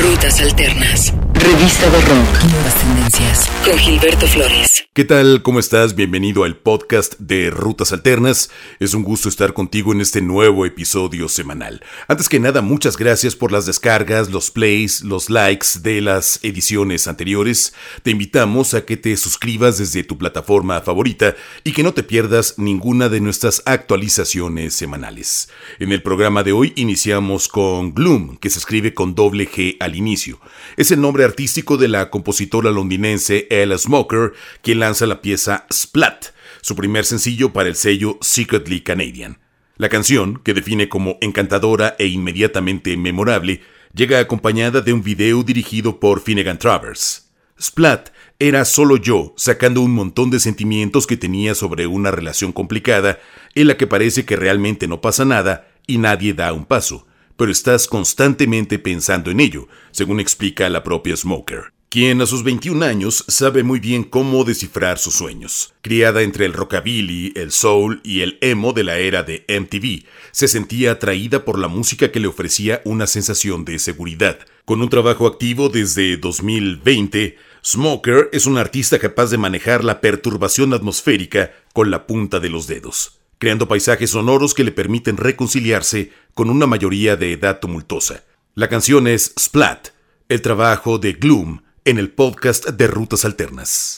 Rutas Alternas. Revista de Rock. Nuevas tendencias. Con Gilberto Flores. ¿Qué tal? ¿Cómo estás? Bienvenido al podcast de Rutas Alternas. Es un gusto estar contigo en este nuevo episodio semanal. Antes que nada, muchas gracias por las descargas, los plays, los likes de las ediciones anteriores. Te invitamos a que te suscribas desde tu plataforma favorita y que no te pierdas ninguna de nuestras actualizaciones semanales. En el programa de hoy iniciamos con Gloom, que se escribe con doble G al inicio. Es el nombre artístico de la compositora londinense Elle Smoker, quien lanza la pieza Splat, su primer sencillo para el sello Secretly Canadian. La canción, que define como encantadora e inmediatamente memorable, llega acompañada de un video dirigido por Finnegan Travers. Splat era solo yo sacando un montón de sentimientos que tenía sobre una relación complicada en la que parece que realmente no pasa nada y nadie da un paso pero estás constantemente pensando en ello, según explica la propia Smoker quien a sus 21 años sabe muy bien cómo descifrar sus sueños. Criada entre el rockabilly, el soul y el emo de la era de MTV, se sentía atraída por la música que le ofrecía una sensación de seguridad. Con un trabajo activo desde 2020, Smoker es un artista capaz de manejar la perturbación atmosférica con la punta de los dedos creando paisajes sonoros que le permiten reconciliarse con una mayoría de edad tumultuosa. La canción es Splat, el trabajo de Gloom en el podcast de Rutas Alternas.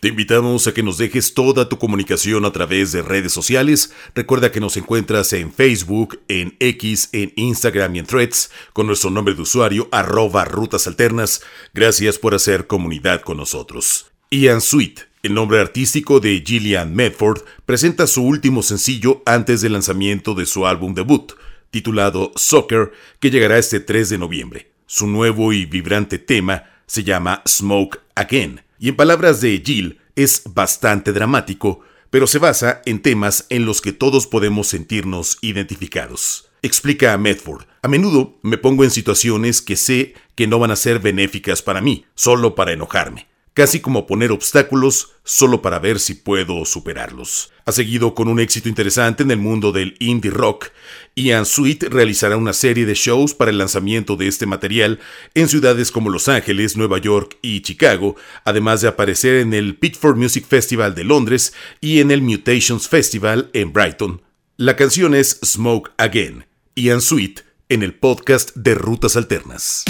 Te invitamos a que nos dejes toda tu comunicación a través de redes sociales. Recuerda que nos encuentras en Facebook, en X, en Instagram y en Threads con nuestro nombre de usuario arroba rutas alternas. Gracias por hacer comunidad con nosotros. Ian Sweet, el nombre artístico de Gillian Medford, presenta su último sencillo antes del lanzamiento de su álbum debut, titulado Soccer, que llegará este 3 de noviembre. Su nuevo y vibrante tema se llama Smoke Again y en palabras de Jill es bastante dramático, pero se basa en temas en los que todos podemos sentirnos identificados. Explica a Medford, a menudo me pongo en situaciones que sé que no van a ser benéficas para mí, solo para enojarme. Casi como poner obstáculos solo para ver si puedo superarlos. Ha seguido con un éxito interesante en el mundo del indie rock. Ian Sweet realizará una serie de shows para el lanzamiento de este material en ciudades como Los Ángeles, Nueva York y Chicago, además de aparecer en el Pitchfork Music Festival de Londres y en el Mutations Festival en Brighton. La canción es Smoke Again, Ian Sweet, en el podcast de Rutas Alternas.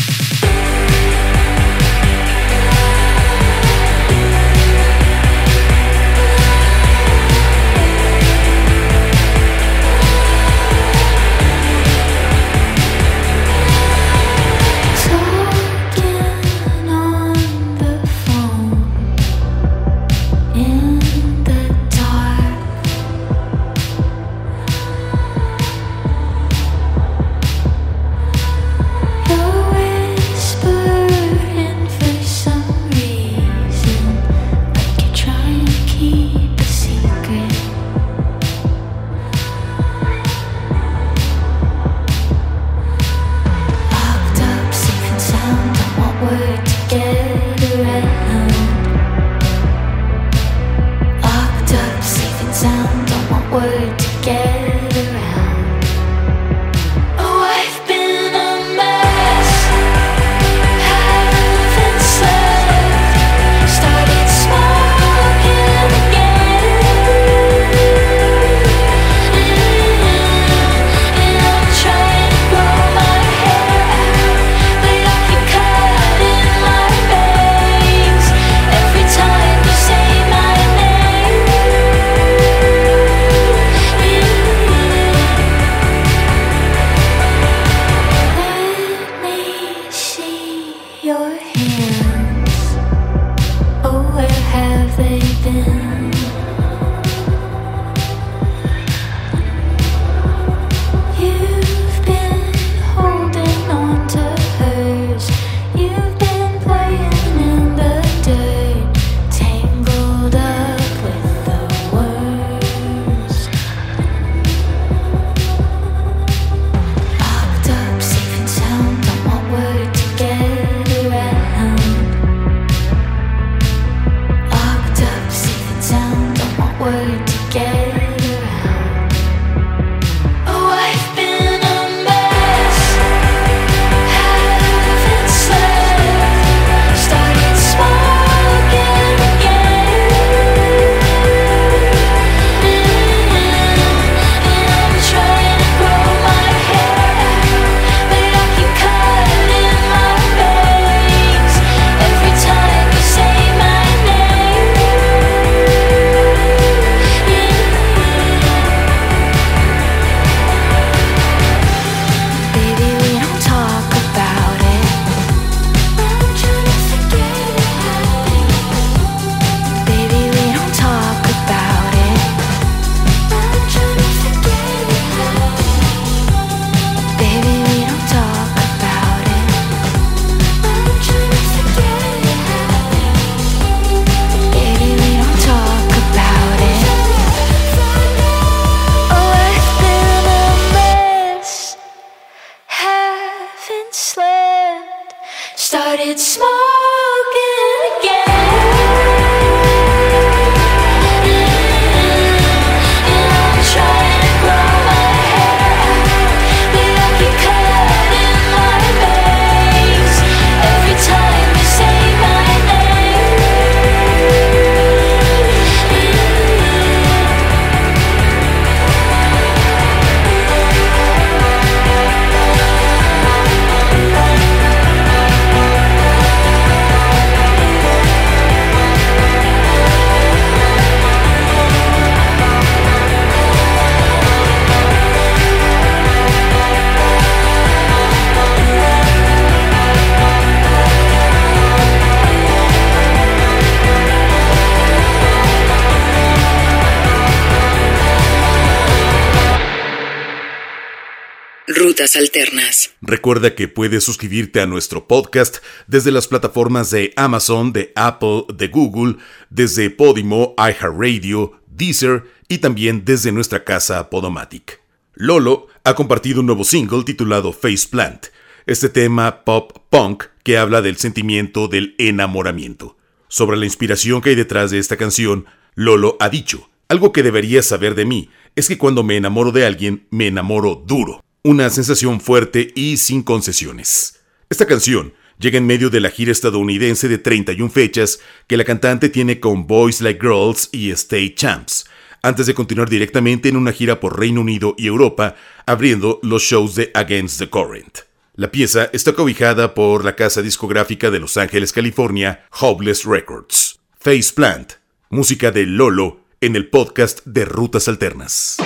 Alternas. Recuerda que puedes suscribirte a nuestro podcast desde las plataformas de Amazon, de Apple, de Google, desde Podimo, iHeartRadio, Deezer y también desde nuestra casa Podomatic. Lolo ha compartido un nuevo single titulado Faceplant, este tema pop punk que habla del sentimiento del enamoramiento. Sobre la inspiración que hay detrás de esta canción, Lolo ha dicho, algo que deberías saber de mí es que cuando me enamoro de alguien, me enamoro duro. Una sensación fuerte y sin concesiones. Esta canción llega en medio de la gira estadounidense de 31 fechas que la cantante tiene con Boys Like Girls y Stay Champs, antes de continuar directamente en una gira por Reino Unido y Europa, abriendo los shows de Against the Current. La pieza está cobijada por la casa discográfica de Los Ángeles, California, Hopeless Records. Face Plant, música de Lolo en el podcast de Rutas Alternas.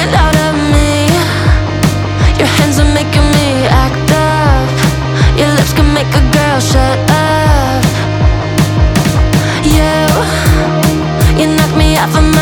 without a me. Your hands are making me act up. Your lips can make a girl shut up. You, you knock me off of my.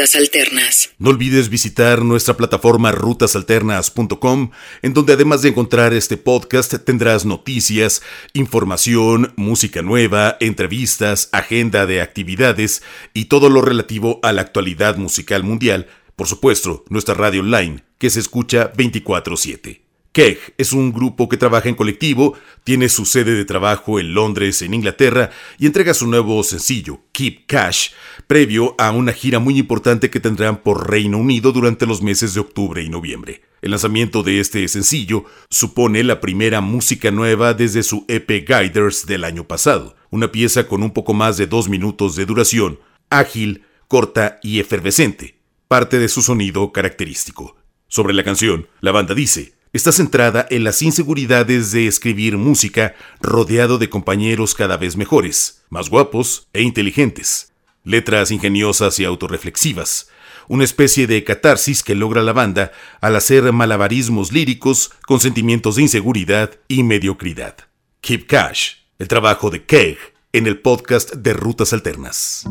Alternas. No olvides visitar nuestra plataforma rutasalternas.com, en donde además de encontrar este podcast tendrás noticias, información, música nueva, entrevistas, agenda de actividades y todo lo relativo a la actualidad musical mundial, por supuesto, nuestra radio online, que se escucha 24/7. Keg es un grupo que trabaja en colectivo, tiene su sede de trabajo en Londres, en Inglaterra, y entrega su nuevo sencillo, Keep Cash, previo a una gira muy importante que tendrán por Reino Unido durante los meses de octubre y noviembre. El lanzamiento de este sencillo supone la primera música nueva desde su EP Guiders del año pasado, una pieza con un poco más de dos minutos de duración, ágil, corta y efervescente, parte de su sonido característico. Sobre la canción, la banda dice, está centrada en las inseguridades de escribir música rodeado de compañeros cada vez mejores, más guapos e inteligentes. Letras ingeniosas y autorreflexivas, una especie de catarsis que logra la banda al hacer malabarismos líricos con sentimientos de inseguridad y mediocridad. Keep Cash, el trabajo de Keg en el podcast de Rutas Alternas.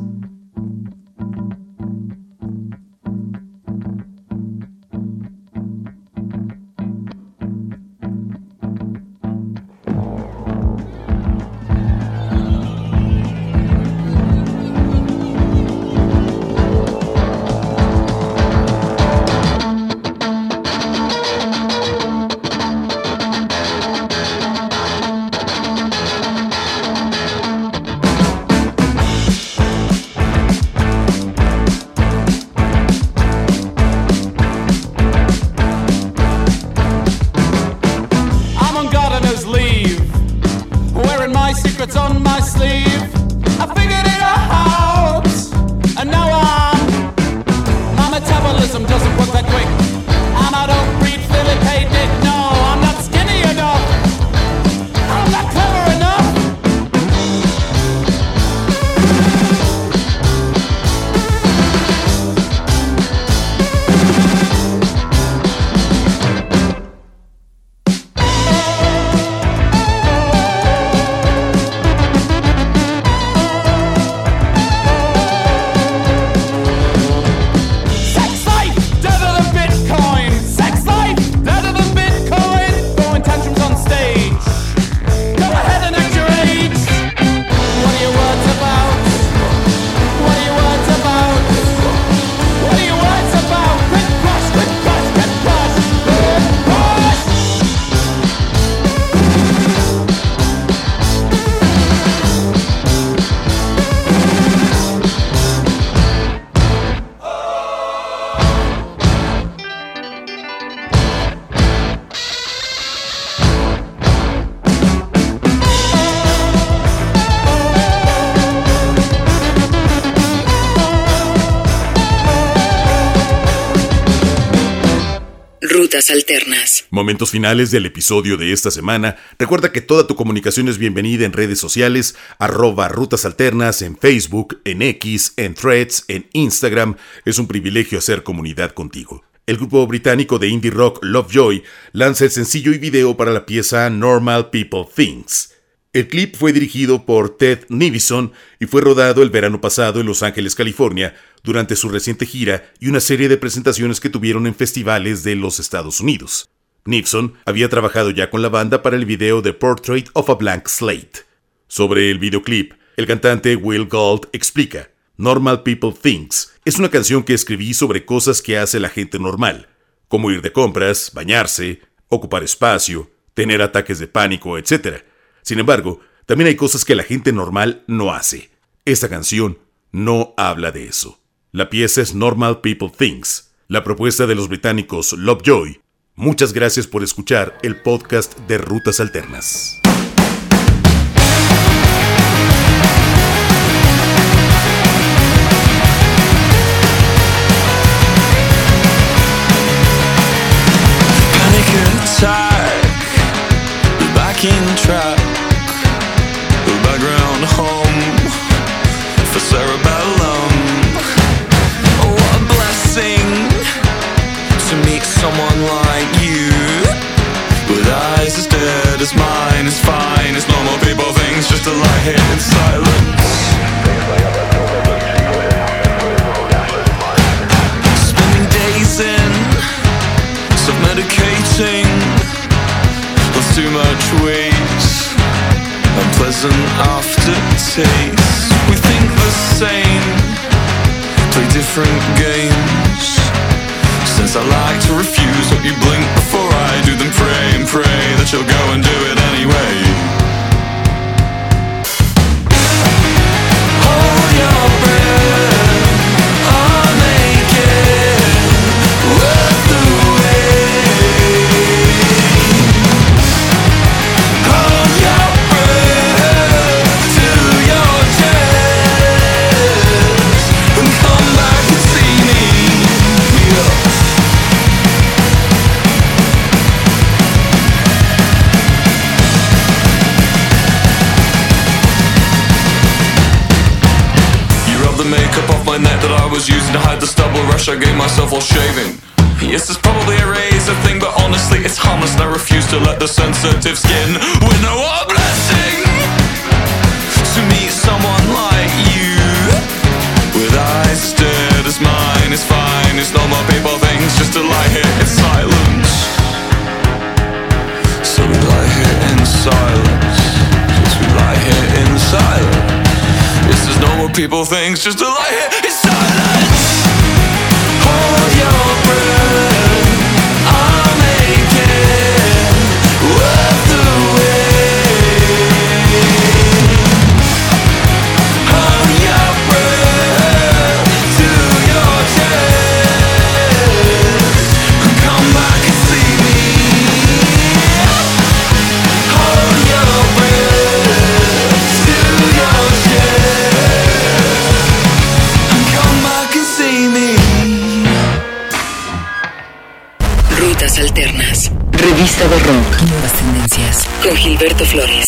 Alternas. Momentos finales del episodio de esta semana. Recuerda que toda tu comunicación es bienvenida en redes sociales, arroba rutas alternas en Facebook, en X, en Threads, en Instagram. Es un privilegio hacer comunidad contigo. El grupo británico de indie rock Lovejoy lanza el sencillo y video para la pieza Normal People Things. El clip fue dirigido por Ted Nivison y fue rodado el verano pasado en Los Ángeles, California, durante su reciente gira y una serie de presentaciones que tuvieron en festivales de los Estados Unidos. Nixon había trabajado ya con la banda para el video de Portrait of a Blank Slate. Sobre el videoclip, el cantante Will Gold explica, Normal People Things es una canción que escribí sobre cosas que hace la gente normal, como ir de compras, bañarse, ocupar espacio, tener ataques de pánico, etc. Sin embargo, también hay cosas que la gente normal no hace. Esta canción no habla de eso. La pieza es Normal People Things, la propuesta de los británicos Lovejoy. Muchas gracias por escuchar el podcast de Rutas Alternas. The backing track, different Since I like to refuse Hope you blink before I do Then pray and pray that you'll go and do it anyway my neck that I was using to hide the stubble rush I gave myself while shaving. Yes, it's probably a razor thing, but honestly, it's harmless and I refuse to let the sensitive skin win. Oh, what blessing to meet someone like you with eyes dead as mine. It's fine, it's normal people things, just to lie here in silence. So we lie here in silence. People things, just to lie here in silence. Gilberto Flores.